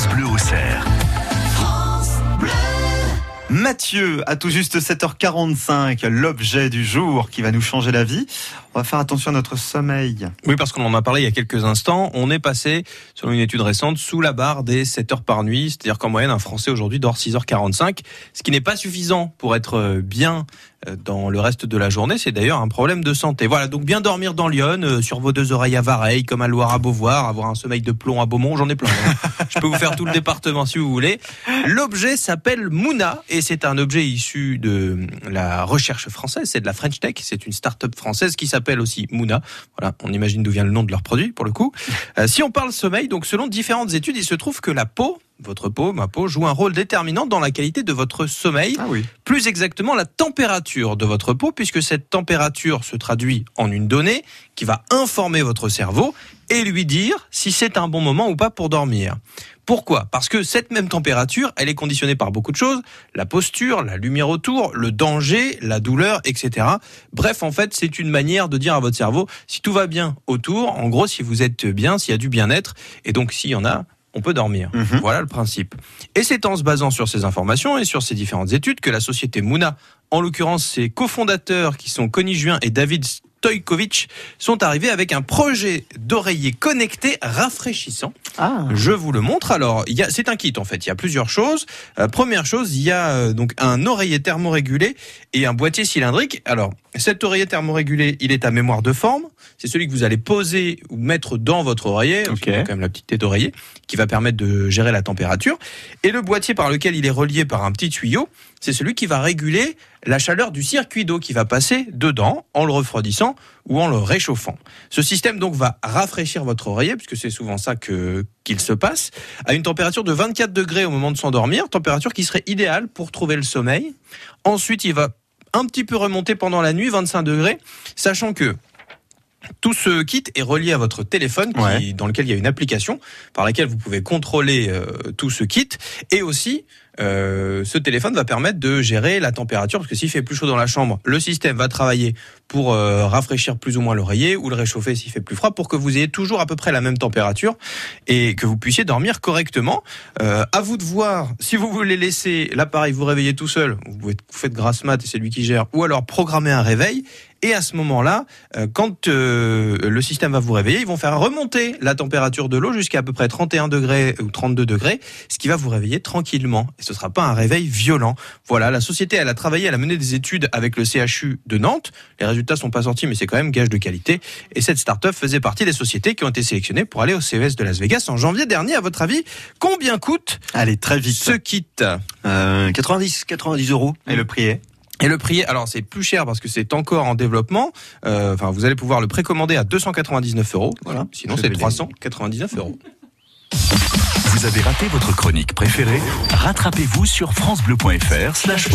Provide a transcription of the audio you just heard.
France Bleu au cerf. Mathieu, à tout juste 7h45, l'objet du jour qui va nous changer la vie. On va faire attention à notre sommeil. Oui, parce qu'on en a parlé il y a quelques instants. On est passé, selon une étude récente, sous la barre des 7 heures par nuit. C'est-à-dire qu'en moyenne, un Français aujourd'hui dort 6h45, ce qui n'est pas suffisant pour être bien euh, dans le reste de la journée. C'est d'ailleurs un problème de santé. Voilà, donc bien dormir dans Lyon, euh, sur vos deux oreilles à Vareille, comme à Loire à Beauvoir, avoir un sommeil de plomb à Beaumont, j'en ai plein. Je peux vous faire tout le département si vous voulez. L'objet s'appelle Mouna et c'est un objet issu de la recherche française, c'est de la French Tech, c'est une start-up française qui s'appelle aussi Mouna. Voilà, on imagine d'où vient le nom de leur produit pour le coup. Euh, si on parle sommeil, donc selon différentes études, il se trouve que la peau votre peau, ma peau, joue un rôle déterminant dans la qualité de votre sommeil. Ah oui. Plus exactement, la température de votre peau, puisque cette température se traduit en une donnée qui va informer votre cerveau et lui dire si c'est un bon moment ou pas pour dormir. Pourquoi? Parce que cette même température, elle est conditionnée par beaucoup de choses, la posture, la lumière autour, le danger, la douleur, etc. Bref, en fait, c'est une manière de dire à votre cerveau si tout va bien autour, en gros, si vous êtes bien, s'il y a du bien-être, et donc s'il y en a, on peut dormir. Mhm. Voilà le principe. Et c'est en se basant sur ces informations et sur ces différentes études que la société Mouna, en l'occurrence ses cofondateurs qui sont Connie Juin et David Stojkovic sont arrivés avec un projet d'oreiller connecté rafraîchissant. Ah. Je vous le montre. Alors, c'est un kit en fait. Il y a plusieurs choses. Euh, première chose, il y a euh, donc un oreiller thermorégulé et un boîtier cylindrique. Alors, cet oreiller thermorégulé, il est à mémoire de forme. C'est celui que vous allez poser ou mettre dans votre oreiller. Okay. quand même la petite tête d'oreiller qui va permettre de gérer la température. Et le boîtier par lequel il est relié par un petit tuyau, c'est celui qui va réguler la chaleur du circuit d'eau qui va passer dedans en le refroidissant ou en le réchauffant. Ce système donc va rafraîchir votre oreiller puisque c'est souvent ça que qu'il se passe à une température de 24 degrés au moment de s'endormir, température qui serait idéale pour trouver le sommeil. Ensuite, il va un petit peu remonter pendant la nuit, 25 degrés, sachant que tout ce kit est relié à votre téléphone dans lequel il y a une application par laquelle vous pouvez contrôler euh, tout ce kit et aussi euh, ce téléphone va permettre de gérer la température parce que s'il fait plus chaud dans la chambre, le système va travailler pour euh, rafraîchir plus ou moins l'oreiller ou le réchauffer s'il fait plus froid pour que vous ayez toujours à peu près la même température et que vous puissiez dormir correctement. Euh, à vous de voir si vous voulez laisser l'appareil vous réveiller tout seul, vous, vous faites grasse mat et c'est lui qui gère, ou alors programmer un réveil. Et à ce moment-là, euh, quand le système va vous réveiller, ils vont faire remonter la température de l'eau jusqu'à à peu près 31 degrés ou 32 degrés, ce qui va vous réveiller tranquillement et ce sera pas un réveil violent. Voilà, la société, elle a travaillé, elle a mené des études avec le CHU de Nantes. Les résultats sont pas sortis, mais c'est quand même gage de qualité. Et cette start-up faisait partie des sociétés qui ont été sélectionnées pour aller au CES de Las Vegas en janvier dernier. À votre avis, combien coûte Allez, très vite. Ce kit? Euh, 90, 90 euros. Et le prix est? Et le prix, alors c'est plus cher parce que c'est encore en développement. Euh, enfin, vous allez pouvoir le précommander à 299 euros. Voilà. Sinon, c'est 399 euros. Vous avez raté votre chronique préférée? Rattrapez-vous sur francebleu.fr slash